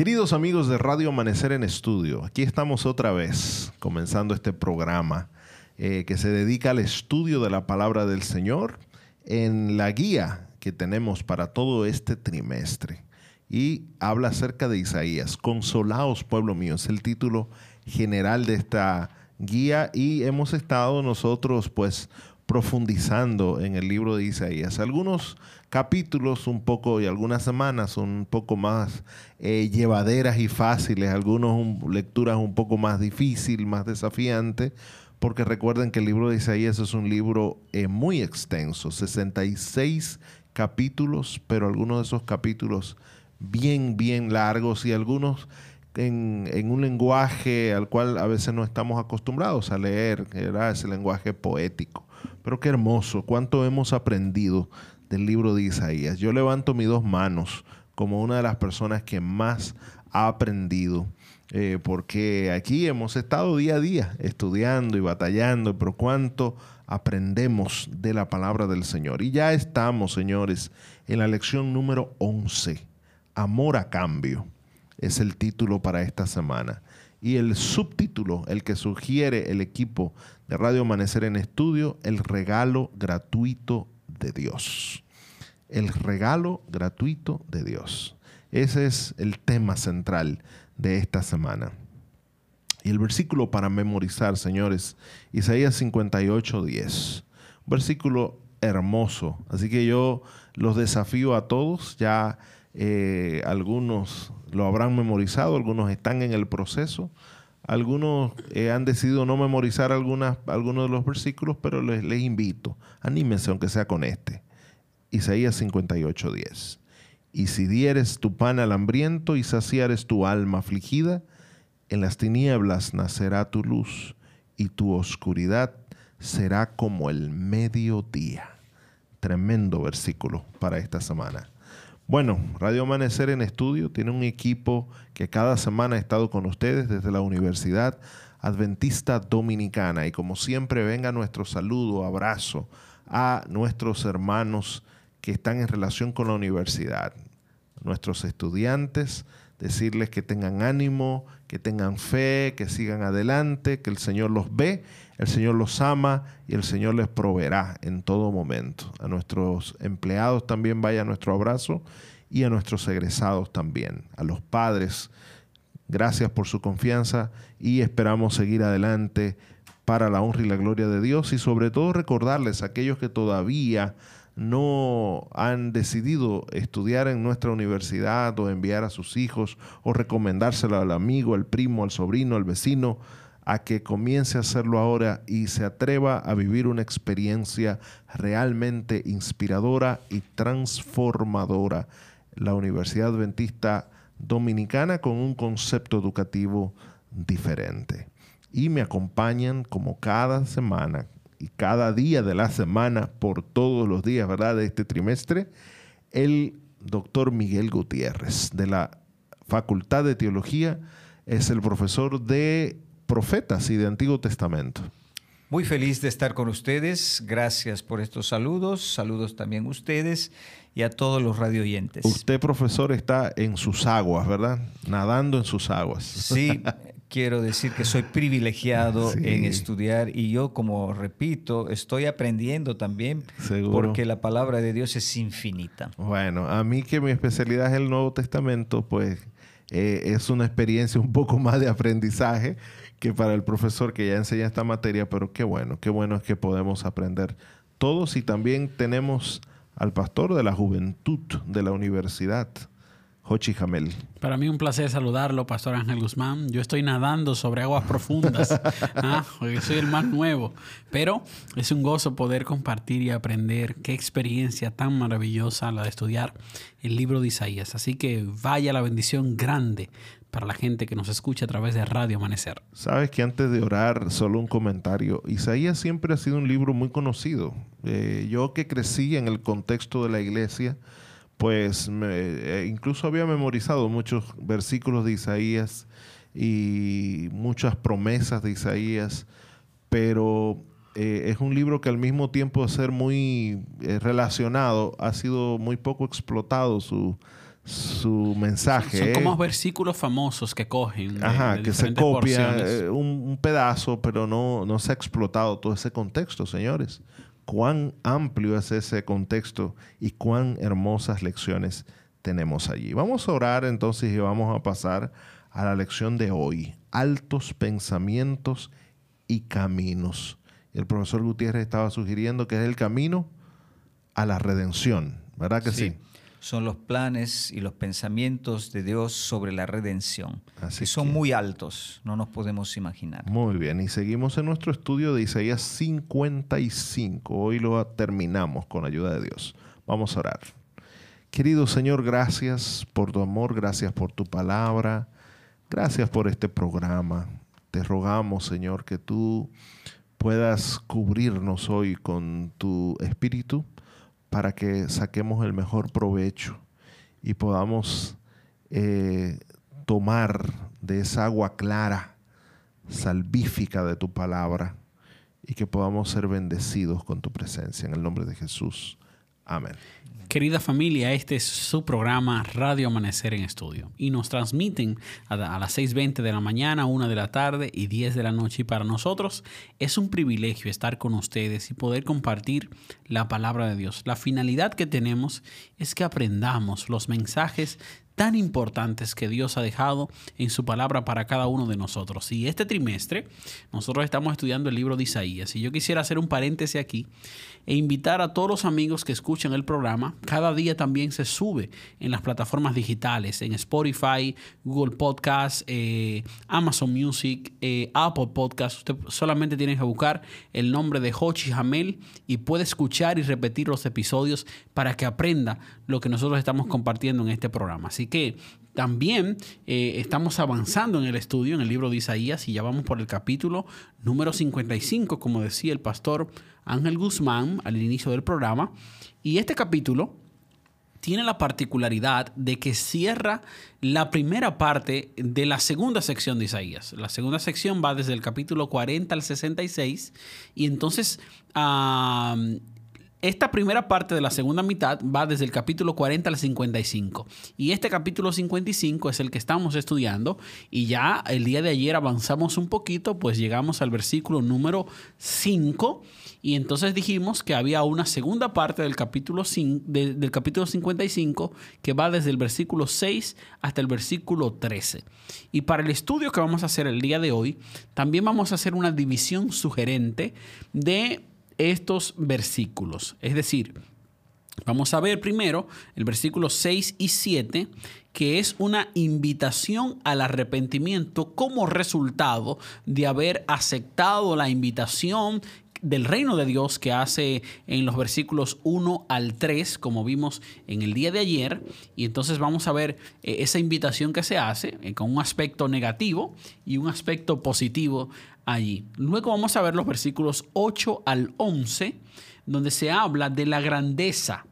Queridos amigos de Radio Amanecer en Estudio, aquí estamos otra vez comenzando este programa eh, que se dedica al estudio de la palabra del Señor en la guía que tenemos para todo este trimestre. Y habla acerca de Isaías. Consolaos, pueblo mío, es el título general de esta guía y hemos estado nosotros pues profundizando en el libro de Isaías. Algunos capítulos un poco y algunas semanas son un poco más eh, llevaderas y fáciles, algunas lecturas un poco más difíciles, más desafiantes, porque recuerden que el libro de Isaías es un libro eh, muy extenso, 66 capítulos, pero algunos de esos capítulos bien, bien largos y algunos en, en, un lenguaje al cual a veces no estamos acostumbrados a leer, que era ese lenguaje poético. Pero qué hermoso, cuánto hemos aprendido del libro de Isaías. Yo levanto mis dos manos como una de las personas que más ha aprendido, eh, porque aquí hemos estado día a día estudiando y batallando, pero cuánto aprendemos de la palabra del Señor. Y ya estamos, señores, en la lección número 11, Amor a cambio, es el título para esta semana. Y el subtítulo, el que sugiere el equipo de Radio Amanecer en Estudio, el regalo gratuito de Dios. El regalo gratuito de Dios. Ese es el tema central de esta semana. Y el versículo para memorizar, señores, Isaías 58, 10. Un versículo hermoso. Así que yo los desafío a todos. Ya eh, algunos lo habrán memorizado, algunos están en el proceso. Algunos eh, han decidido no memorizar algunas, algunos de los versículos, pero les, invito, anímense aunque sea con este. Isaías 58:10. Y si dieres tu pan al hambriento y saciares tu alma afligida, en las tinieblas nacerá tu luz y tu oscuridad será como el mediodía. Tremendo versículo para esta semana. Bueno, Radio Amanecer en Estudio tiene un equipo que cada semana ha estado con ustedes desde la Universidad Adventista Dominicana. Y como siempre, venga nuestro saludo, abrazo a nuestros hermanos que están en relación con la universidad, nuestros estudiantes, decirles que tengan ánimo, que tengan fe, que sigan adelante, que el Señor los ve el Señor los ama y el Señor les proveerá en todo momento. A nuestros empleados también vaya nuestro abrazo y a nuestros egresados también. A los padres, gracias por su confianza y esperamos seguir adelante para la honra y la gloria de Dios y sobre todo recordarles a aquellos que todavía no han decidido estudiar en nuestra universidad o enviar a sus hijos o recomendárselo al amigo, al primo, al sobrino, al vecino, a que comience a hacerlo ahora y se atreva a vivir una experiencia realmente inspiradora y transformadora. La Universidad Adventista Dominicana con un concepto educativo diferente. Y me acompañan como cada semana y cada día de la semana por todos los días, ¿verdad? De este trimestre, el doctor Miguel Gutiérrez de la Facultad de Teología es el profesor de profetas y de Antiguo Testamento. Muy feliz de estar con ustedes. Gracias por estos saludos. Saludos también a ustedes y a todos los radio oyentes. Usted, profesor, está en sus aguas, ¿verdad? Nadando en sus aguas. Sí, quiero decir que soy privilegiado en estudiar y yo, como repito, estoy aprendiendo también porque la palabra de Dios es infinita. Bueno, a mí que mi especialidad es el Nuevo Testamento, pues eh, es una experiencia un poco más de aprendizaje que para el profesor que ya enseña esta materia, pero qué bueno, qué bueno es que podemos aprender todos y también tenemos al pastor de la juventud de la universidad, Jochi Jamel. Para mí un placer saludarlo, Pastor Ángel Guzmán. Yo estoy nadando sobre aguas profundas, ¿ah? porque soy el más nuevo, pero es un gozo poder compartir y aprender qué experiencia tan maravillosa la de estudiar el libro de Isaías. Así que vaya la bendición grande para la gente que nos escucha a través de Radio Amanecer. Sabes que antes de orar, solo un comentario. Isaías siempre ha sido un libro muy conocido. Eh, yo que crecí en el contexto de la iglesia, pues eh, incluso había memorizado muchos versículos de Isaías y muchas promesas de Isaías, pero eh, es un libro que al mismo tiempo de ser muy relacionado, ha sido muy poco explotado su su mensaje. Son como versículos famosos que cogen. Ajá, que se copia eh, un, pedazo, pero no, no se ha explotado todo ese contexto, señores. Cuán amplio es ese contexto y cuán hermosas lecciones tenemos allí. Vamos a orar entonces y vamos a pasar a la lección de hoy. Altos pensamientos y caminos. El profesor Gutiérrez estaba sugiriendo que es el camino a la redención, ¿verdad que sí? Son los planes y los pensamientos de Dios sobre la redención. Así son muy altos, no nos podemos imaginar. Muy bien, y seguimos en nuestro estudio de Isaías 55. Hoy lo terminamos con ayuda de Dios. Vamos a orar. Querido Señor, gracias por tu amor, gracias por tu palabra, gracias por este programa. Te rogamos, Señor, que tú puedas cubrirnos hoy con tu espíritu para que saquemos el mejor provecho y podamos eh, tomar de esa agua clara, salvífica de tu palabra, y que podamos ser bendecidos con tu presencia. En el nombre de Jesús. Amén. Querida familia, este es su programa Radio Amanecer en Estudio y nos transmiten a, las 6.20 de la mañana, 1 de la tarde y 10 de la noche. Y para nosotros es un privilegio estar con ustedes y poder compartir la palabra de Dios. La finalidad que tenemos es que aprendamos los mensajes tan importantes que Dios ha dejado en su palabra para cada uno de nosotros. Y este trimestre nosotros estamos estudiando el libro de Isaías y yo quisiera hacer un paréntesis aquí e invitar a todos los amigos que escuchan el programa. Cada día también se sube en las plataformas digitales, en Spotify, Google Podcast, eh, Amazon Music, eh, Apple Podcast. Usted solamente tiene que buscar el nombre de Hochi Hamel y puede escuchar y repetir los episodios para que aprenda lo que nosotros estamos compartiendo en este programa. Así que también eh, estamos avanzando en el estudio, en el libro de Isaías, y ya vamos por el capítulo número 55, como decía el pastor Ángel Guzmán al inicio del programa. Y este capítulo tiene la particularidad de que cierra la primera parte de la segunda sección de Isaías. La segunda sección va desde el capítulo 40 al 66 y entonces esta primera parte de la segunda mitad va desde el capítulo 40 al 55. Y este capítulo 55 es el que estamos estudiando. Y ya el día de ayer avanzamos un poquito, pues llegamos al versículo número 5. Y entonces dijimos que había una segunda parte del capítulo, del capítulo 55 que va desde el versículo 6 hasta el versículo 13. Y para el estudio que vamos a hacer el día de hoy, también vamos a hacer una división sugerente de estos versículos. Es decir, vamos a ver primero el versículo 6 y 7, que es una invitación al arrepentimiento como resultado de haber aceptado la invitación del reino de Dios que hace en los versículos 1 al 3, como vimos en el día de ayer. Y entonces vamos a ver eh, esa invitación que se hace eh, con un aspecto negativo y un aspecto positivo allí. Luego vamos a ver los versículos 8 al 11, donde se habla de la grandeza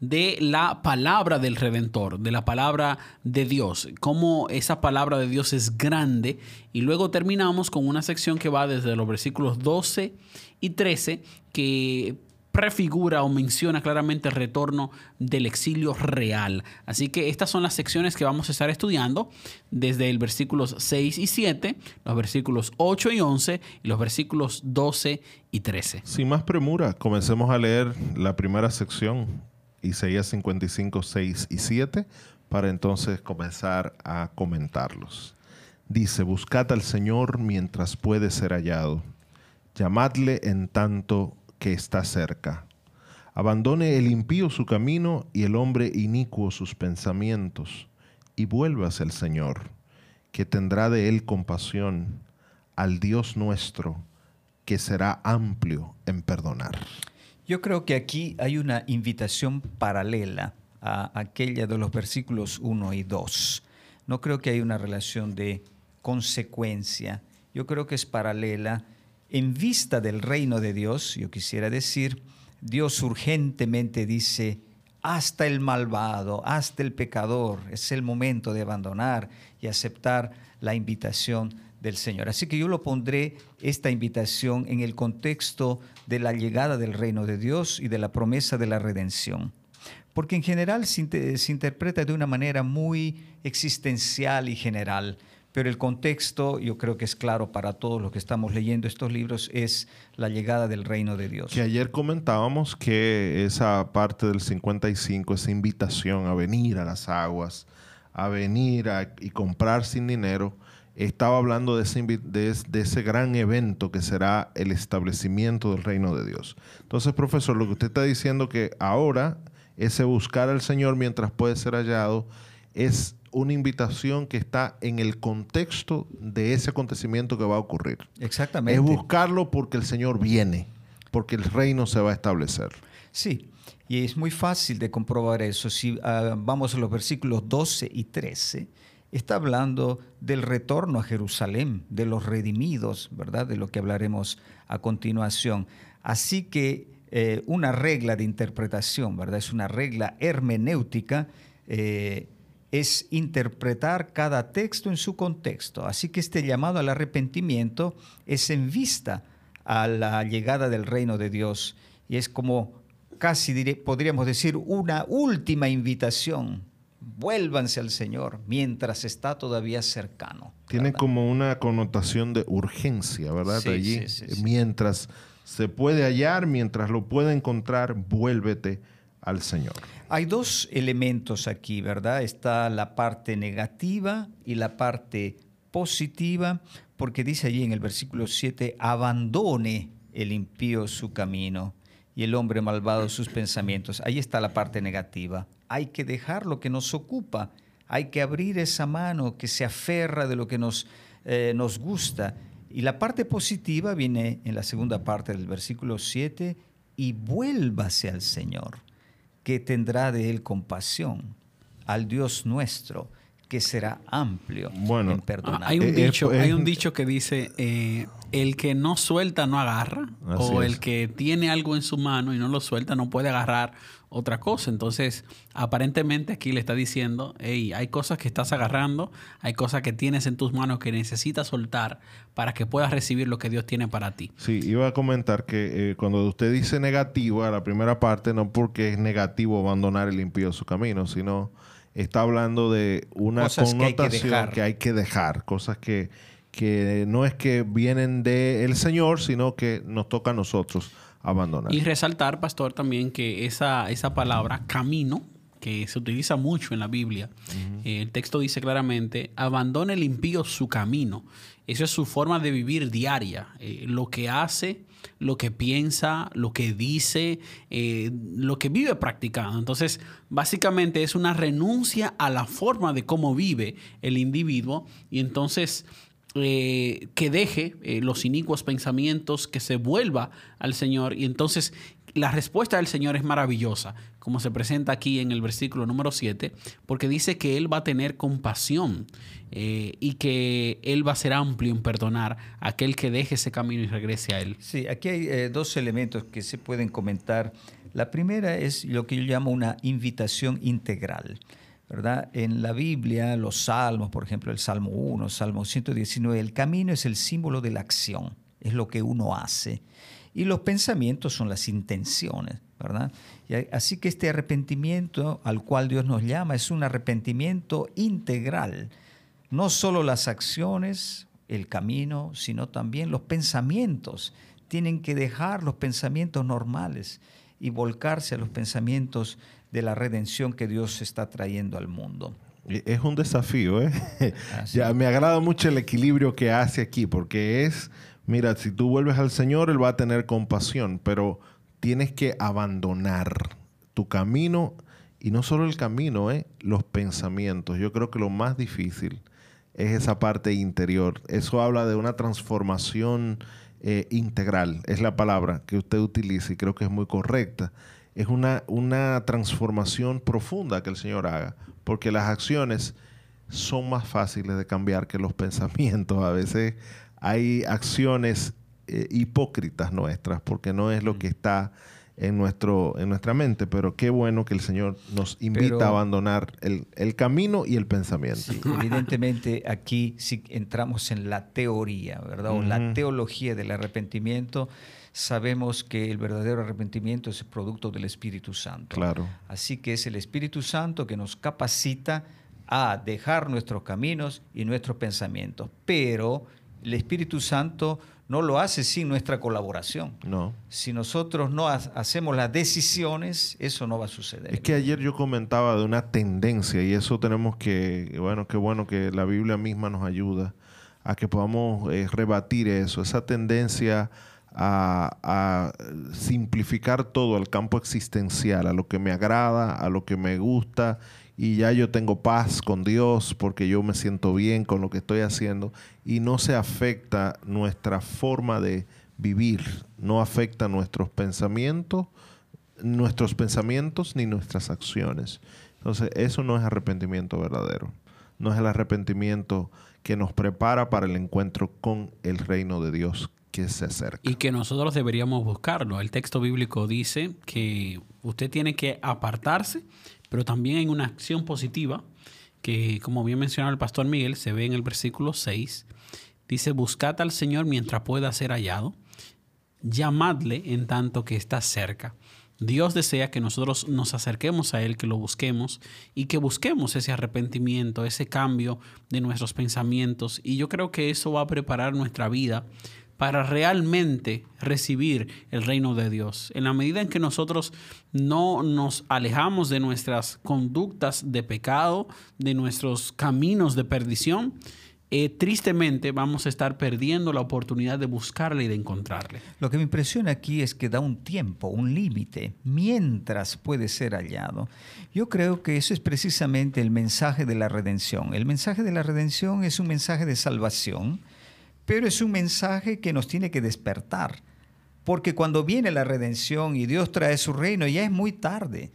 de la palabra del Redentor, de la palabra de Dios, cómo esa palabra de Dios es grande. Y luego terminamos con una sección que va desde los versículos 12 y 13, que prefigura o menciona claramente el retorno del exilio real. Así que estas son las secciones que vamos a estar estudiando desde el versículos 6 y 7, los versículos 8 y 11 y los versículos 12 y 13. Sin más premura, comencemos a leer la primera sección, Isaías 55, 6 y 7, para entonces comenzar a comentarlos. Dice, buscad al Señor mientras puede ser hallado, llamadle en tanto que está cerca. Abandone el impío su camino y el hombre inicuo sus pensamientos, y vuélvase el Señor, que tendrá de él compasión, al Dios nuestro, que será amplio en perdonar. Yo creo que aquí hay una invitación paralela a aquella de los versículos 1 y 2. No creo que hay una relación de consecuencia. Yo creo que es paralela en vista del reino de Dios, yo quisiera decir, Dios urgentemente dice, hasta el malvado, hasta el pecador, es el momento de abandonar y aceptar la invitación del Señor. Así que yo lo pondré esta invitación en el contexto de la llegada del reino de Dios y de la promesa de la redención. porque en general se, interpreta de una manera muy existencial y general, pero el contexto, yo creo que es claro para todos los que estamos leyendo estos libros, es la llegada del reino de Dios. Que ayer comentábamos que esa parte del 55, esa invitación a venir a las aguas, a venir y comprar sin dinero, estaba hablando de ese, de, ese, gran evento que será el establecimiento del reino de Dios. Entonces, profesor, lo que usted está diciendo que ahora ese buscar al Señor mientras puede ser hallado es una invitación que está en el contexto de ese acontecimiento que va a ocurrir. Exactamente. Es buscarlo porque el Señor viene, porque el reino se va a establecer. Sí, y es muy fácil de comprobar eso. Si ah, vamos a los versículos 12 y 13, está hablando del retorno a Jerusalén, de los redimidos, ¿verdad? De lo que hablaremos a continuación. Así que eh, una regla de interpretación, ¿verdad? Es una regla hermenéutica, eh, es interpretar cada texto en su contexto. Así que este llamado al arrepentimiento es en vista a la llegada del reino de Dios y es como casi podríamos decir una última invitación vuélvanse al Señor mientras está todavía cercano. Tiene como una connotación de urgencia, ¿verdad? Allí, mientras se puede hallar, mientras lo puede encontrar, vuélvete al Señor. Hay dos elementos aquí, ¿verdad? Está la parte negativa y la parte positiva, porque dice allí en el versículo 7, abandone el impío su camino y el hombre malvado sus pensamientos. Ahí está la parte negativa hay que dejar lo que nos ocupa, hay que abrir esa mano que se aferra de lo que nos, eh, nos gusta. Y la parte positiva viene en la segunda parte del versículo 7, y vuélvase al Señor, que tendrá de él compasión, al Dios nuestro, que será amplio bueno, en perdonar. Hay un eh, dicho, hay un dicho que dice, eh, el que no suelta no agarra, o el que tiene algo en su mano y no lo suelta no puede agarrar otra cosa. Entonces, aparentemente aquí le está diciendo, hey, hay cosas que estás agarrando, hay cosas que tienes en tus manos que necesitas soltar para que puedas recibir lo que Dios tiene para ti. Sí, iba a comentar que eh, cuando usted dice negativo a la primera parte, no porque es negativo abandonar el impío su camino, sino está hablando de una connotación que hay que dejar, cosas que, que no es que vienen del Señor, sino que nos toca a nosotros abandonar. Y resaltar, pastor, también que esa, esa palabra camino, que se utiliza mucho en la Biblia, eh, el texto dice claramente, abandone el impío su camino. Esa es su forma de vivir diaria. Eh, lo que hace, lo que piensa, lo que dice, eh, lo que vive practicando. Entonces, básicamente es una renuncia a la forma de cómo vive el individuo y entonces eh, que deje eh, los inicuos pensamientos, que se vuelva al Señor. Y entonces la respuesta del Señor es maravillosa, como se presenta aquí en el versículo número 7, porque dice que Él va a tener compasión eh, y que Él va a ser amplio en perdonar a aquel que deje ese camino y regrese a Él. Sí, aquí hay dos elementos que se pueden comentar. La primera es lo que yo llamo una invitación integral. ¿Verdad? En la Biblia, los salmos, por ejemplo, el Salmo 1, Salmo 119, el camino es el símbolo de la acción, es lo que uno hace. Y los pensamientos son las intenciones, ¿verdad? así que este arrepentimiento al cual Dios nos llama es un arrepentimiento integral. No solo las acciones, el camino, sino también los pensamientos. Tienen que dejar los pensamientos normales y volcarse a los pensamientos de la redención que Dios está trayendo al mundo. Es un desafío, ¿eh? ya, me agrada mucho el equilibrio que hace aquí, porque es, mira, si tú vuelves al Señor, Él va a tener compasión, pero tienes que abandonar tu camino, y no solo el camino, ¿eh? los pensamientos. Yo creo que lo más difícil es esa parte interior. Eso habla de una transformación eh, integral, es la palabra que usted utiliza y creo que es muy correcta es una, una transformación profunda que el Señor haga, porque las acciones son más fáciles de cambiar que los pensamientos. A veces hay acciones eh, hipócritas nuestras, porque no es lo que está en, nuestro, en nuestra mente, pero qué bueno que el Señor nos invita a abandonar el, el, camino y el pensamiento. evidentemente aquí sí entramos en la teoría, ¿verdad? O la teología del arrepentimiento. Sabemos que el verdadero arrepentimiento es el producto del Espíritu Santo. Claro. Así que es el Espíritu Santo que nos capacita a dejar nuestros caminos y nuestros pensamientos. Pero el Espíritu Santo no lo hace sin nuestra colaboración. No. Si nosotros no hacemos las decisiones, eso no va a suceder. Es que ayer yo comentaba de una tendencia y eso tenemos que, bueno, qué bueno que la Biblia misma nos ayuda a que podamos eh, rebatir eso, esa tendencia a, simplificar todo al campo existencial, a lo que me agrada, a lo que me gusta y ya yo tengo paz con Dios porque yo me siento bien con lo que estoy haciendo y no se afecta nuestra forma de vivir, no afecta nuestros pensamientos, nuestros pensamientos ni nuestras acciones. Entonces, eso no es arrepentimiento verdadero. No es el arrepentimiento que nos prepara para el encuentro con el reino de Dios que se acerca. Y que nosotros deberíamos buscarlo. El texto bíblico dice que usted tiene que apartarse pero también en una acción positiva que, como bien mencionaba el pastor Miguel, se ve en el versículo 6. Dice, buscad al Señor mientras pueda ser hallado, llamadle en tanto que está cerca. Dios desea que nosotros nos acerquemos a Él, que lo busquemos y que busquemos ese arrepentimiento, ese cambio de nuestros pensamientos. Y yo creo que eso va a preparar nuestra vida para realmente recibir el reino de Dios. En la medida en que nosotros no nos alejamos de nuestras conductas de pecado, de nuestros caminos de perdición, eh, tristemente vamos a estar perdiendo la oportunidad de buscarle y de encontrarle. Lo que me impresiona aquí es que da un tiempo, un límite, mientras puede ser hallado. Yo creo que eso es precisamente el mensaje de la redención. El mensaje de la redención es un mensaje de salvación pero es un mensaje que nos tiene que despertar, porque cuando viene la redención y Dios trae su reino, ya es muy tarde.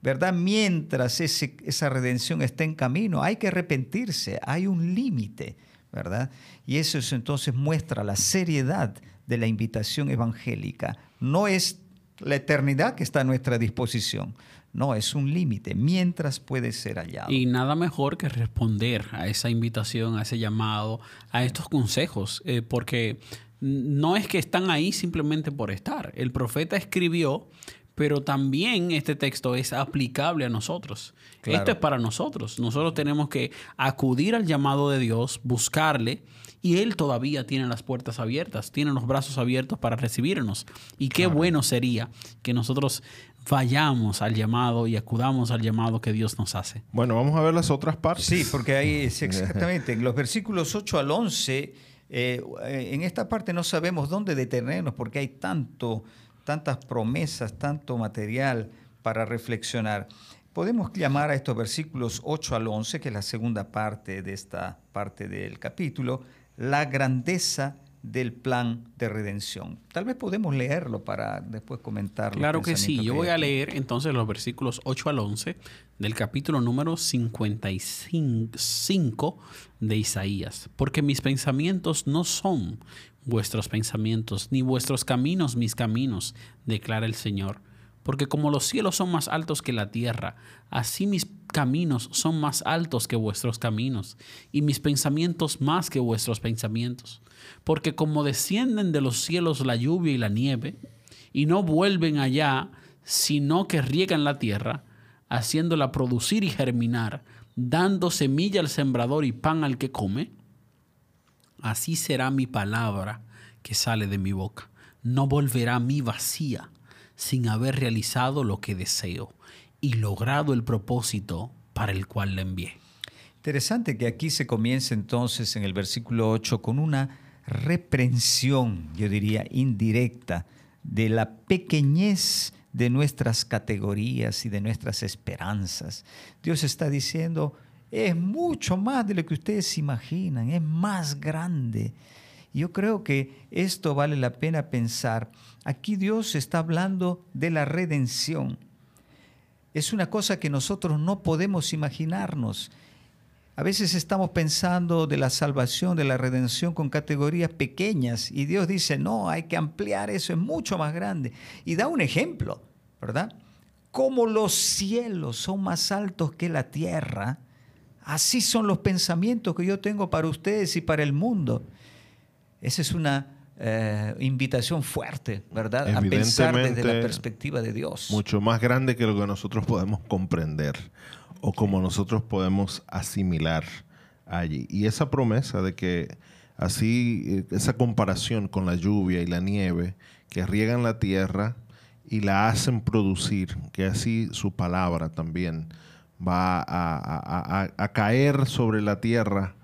¿Verdad? Mientras esa redención está en camino, hay que arrepentirse, hay un límite, ¿verdad? Y eso entonces muestra la seriedad de la invitación evangélica. No es la eternidad que está a nuestra disposición, no, es un límite, mientras puede ser hallado. Y nada mejor que responder a esa invitación, a ese llamado, a estos consejos, eh, porque no es que están ahí simplemente por estar. El profeta escribió, pero también este texto es aplicable a nosotros. Esto es para nosotros. Nosotros tenemos que acudir al llamado de Dios, buscarle, y Él todavía tiene las puertas abiertas, tiene los brazos abiertos para recibirnos. Y qué bueno sería que nosotros vayamos al llamado y acudamos al llamado que Dios nos hace. Bueno, vamos a ver las otras partes. Sí, porque ahí es exactamente, en los versículos 8 al 11, eh, en esta parte no sabemos dónde detenernos porque hay tanto, tantas promesas, tanto material para reflexionar. Podemos llamar a estos versículos 8 al 11, que es la segunda parte de esta parte del capítulo, la grandeza del plan de redención. Tal vez podemos leerlo para después comentarlo. Claro que sí, yo voy a leer entonces los versículos 8 al 11 del capítulo número 55 de Isaías, porque mis pensamientos no son vuestros pensamientos, ni vuestros caminos mis caminos, declara el Señor. Porque como los cielos son más altos que la tierra, así mis caminos son más altos que vuestros caminos, y mis pensamientos más que vuestros pensamientos. Porque como descienden de los cielos la lluvia y la nieve, y no vuelven allá, sino que riegan la tierra, haciéndola producir y germinar, dando semilla al sembrador y pan al que come, así será mi palabra que sale de mi boca. No volverá a mí vacía sin haber realizado lo que deseo y logrado el propósito para el cual la envié. Interesante que aquí se comience entonces en el versículo 8 con una reprensión, yo diría indirecta, de la pequeñez de nuestras categorías y de nuestras esperanzas. Dios está diciendo, es mucho más de lo que ustedes imaginan, es más grande. Yo creo que esto vale la pena pensar. Aquí Dios está hablando de la redención. Es una cosa que nosotros no podemos imaginarnos. A veces estamos pensando de la salvación, de la redención con categorías pequeñas y Dios dice, no, hay que ampliar eso, es mucho más grande. Y da un ejemplo, ¿verdad? Como los cielos son más altos que la tierra, así son los pensamientos que yo tengo para ustedes y para el mundo. Esa es una eh, invitación fuerte, ¿verdad? A pensar desde la perspectiva de Dios. Mucho más grande que lo que nosotros podemos comprender o como nosotros podemos asimilar allí. Y esa promesa de que así, eh, esa comparación con la lluvia y la nieve que riegan la tierra y la hacen producir, que así su palabra también va a caer sobre la tierra,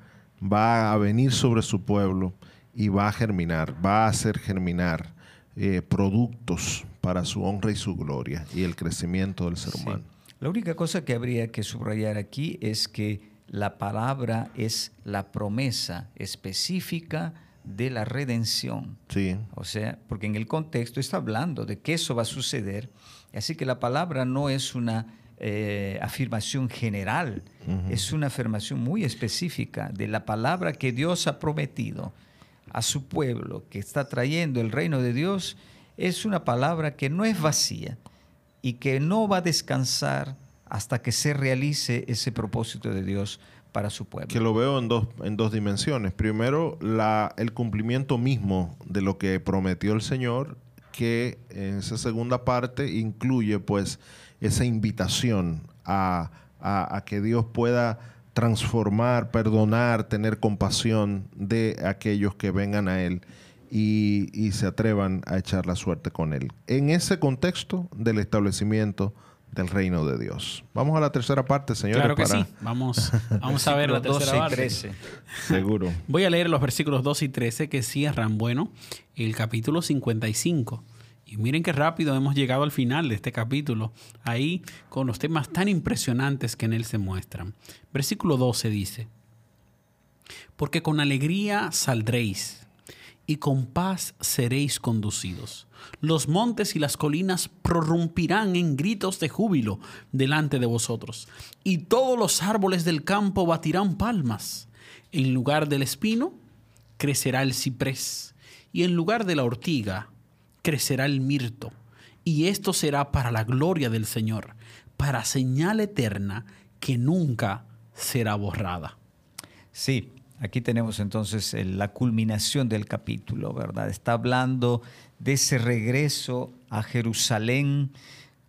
va a venir sobre su pueblo y va a germinar, va a hacer germinar eh, productos para su honra y su gloria y el crecimiento del ser humano. La única cosa que habría que subrayar aquí es que la palabra es la promesa específica de la redención. Sí. O sea, porque en el contexto está hablando de que eso va a suceder. Así que la palabra no es una eh, afirmación general, es una afirmación muy específica de la palabra que Dios ha prometido a su pueblo que está trayendo el reino de Dios es una palabra que no es vacía y que no va a descansar hasta que se realice ese propósito de Dios para su pueblo. Que lo veo en dos, en dos dimensiones. Primero, la, el cumplimiento mismo de lo que prometió el Señor, que en esa segunda parte incluye pues esa invitación a, a que Dios pueda transformar, perdonar, tener compasión de aquellos que vengan a Él y, se atrevan a echar la suerte con Él. En ese contexto del establecimiento del reino de Dios. Vamos a la tercera parte, señores. Claro que sí. Vamos, vamos a ver la tercera parte. 13. Seguro. Voy a leer los versículos 2 y 13 que cierran, bueno, el capítulo 55. Y miren qué rápido hemos llegado al final de este capítulo, ahí con los temas tan impresionantes que en él se muestran. Versículo 12 dice, porque con alegría saldréis y con paz seréis conducidos. Los montes y las colinas prorrumpirán en gritos de júbilo delante de vosotros, y todos los árboles del campo batirán palmas. En lugar del espino crecerá el ciprés, y en lugar de la ortiga crecerá el mirto, y esto será para la gloria del Señor, para señal eterna que nunca será borrada. Sí, aquí tenemos entonces la culminación del capítulo, ¿verdad? Está hablando de ese regreso a Jerusalén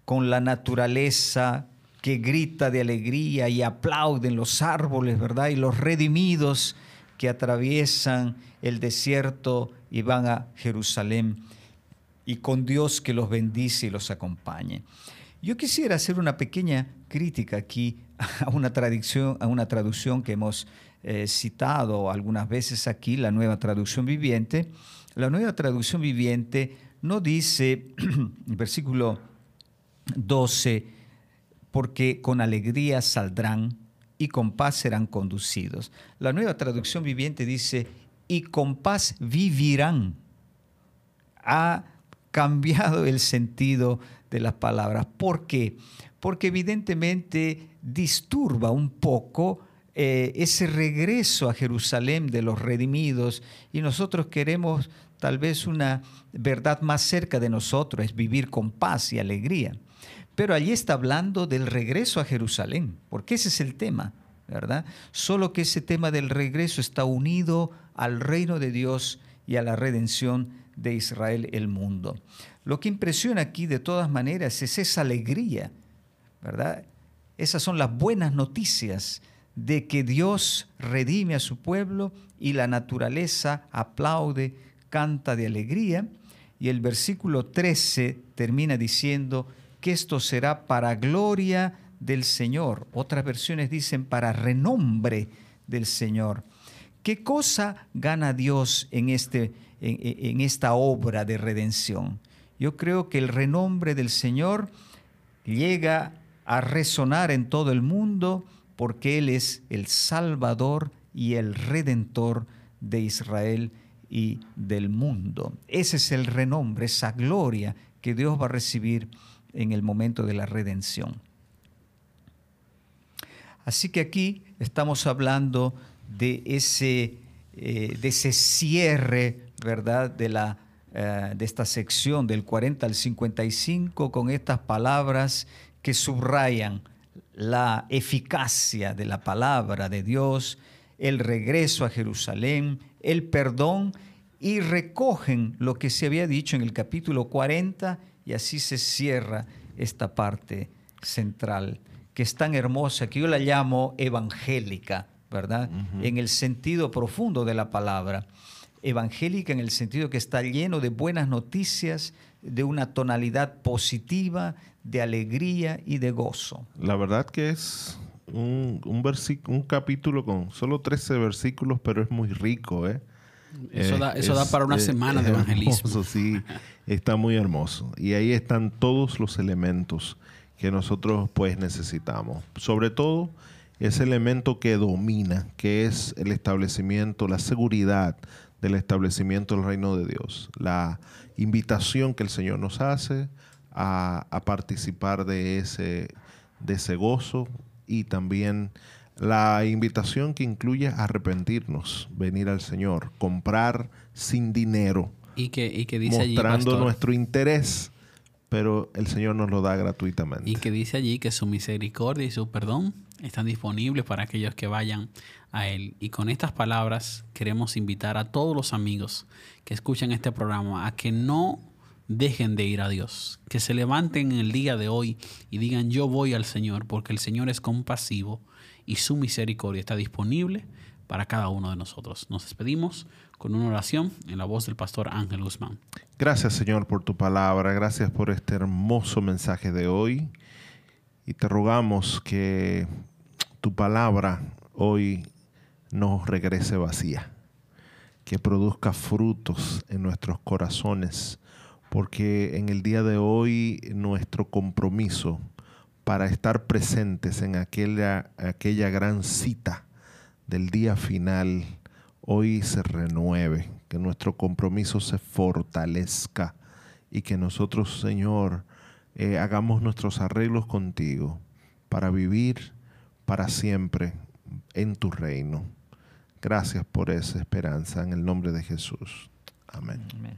con la naturaleza que grita de alegría y aplauden los árboles, ¿verdad? Y los redimidos que atraviesan el desierto y van a Jerusalén y con Dios que los bendice y los acompañe. Yo quisiera hacer una pequeña crítica aquí a una, traducción, a una traducción que hemos eh, citado algunas veces aquí, la nueva traducción viviente. La nueva traducción viviente no dice, versículo 12, porque con alegría saldrán y con paz serán conducidos. La nueva traducción viviente dice, y con paz vivirán. A cambiado el sentido de las palabras. ¿Por qué? Porque evidentemente disturba un poco eh, ese regreso a Jerusalén de los redimidos y nosotros queremos tal vez una verdad más cerca de nosotros, es vivir con paz y alegría. Pero allí está hablando del regreso a Jerusalén, porque ese es el tema, ¿verdad? Solo que ese tema del regreso está unido al reino de Dios y a la redención de Israel el mundo. Lo que impresiona aquí de todas maneras es esa alegría, ¿verdad? Esas son las buenas noticias de que Dios redime a su pueblo y la naturaleza aplaude, canta de alegría. Y el versículo 13 termina diciendo que esto será para gloria del Señor. Otras versiones dicen para renombre del Señor. ¿Qué cosa gana Dios en, este, en, esta obra de redención? Yo creo que el renombre del Señor llega a resonar en todo el mundo porque Él es el Salvador y el Redentor de Israel y del mundo. Ese es el renombre, esa gloria que Dios va a recibir en el momento de la redención. Así que aquí estamos hablando de ese, eh, de ese cierre, ¿verdad? De, la, eh, de esta sección del 40 al 55 con estas palabras que subrayan la eficacia de la palabra de Dios, el regreso a Jerusalén, el perdón y recogen lo que se había dicho en el capítulo 40 y así se cierra esta parte central que es tan hermosa que yo la llamo evangélica, ¿verdad? En el sentido profundo de la palabra. Evangélica en el sentido que está lleno de buenas noticias, de una tonalidad positiva, de alegría y de gozo. La verdad que es un, un, un capítulo con solo 13 versículos, pero es muy rico, ¿eh? Eso, da, eso da para una semana de evangelismo. sí, está muy hermoso. Y ahí están todos los elementos que nosotros pues necesitamos. Sobre todo ese elemento que domina, que es el establecimiento, la seguridad del establecimiento del reino de Dios. La invitación que el Señor nos hace a, participar de ese, de ese gozo y también la invitación que incluye arrepentirnos, venir al Señor, comprar sin dinero. Y que, y que dice mostrando nuestro interés pero el Señor nos lo da gratuitamente. Y que dice allí que su misericordia y su perdón están disponibles para aquellos que vayan a Él. Y con estas palabras queremos invitar a todos los amigos que escuchan este programa a que no dejen de ir a Dios, que se levanten en el día de hoy y digan yo voy al Señor, porque el Señor es compasivo y su misericordia está disponible para cada uno de nosotros. Nos despedimos con una oración en la voz del pastor Ángel Guzmán. Gracias Señor por tu palabra, gracias por este hermoso mensaje de hoy y te rogamos que tu palabra hoy no regrese vacía, que produzca frutos en nuestros corazones, porque en el día de hoy nuestro compromiso para estar presentes en aquella, aquella gran cita del día final hoy se renueve, que nuestro compromiso se fortalezca y que nosotros, Señor, eh, hagamos nuestros arreglos contigo para vivir para siempre en tu reino. Gracias por esa esperanza en el nombre de Jesús. Amén. Amén.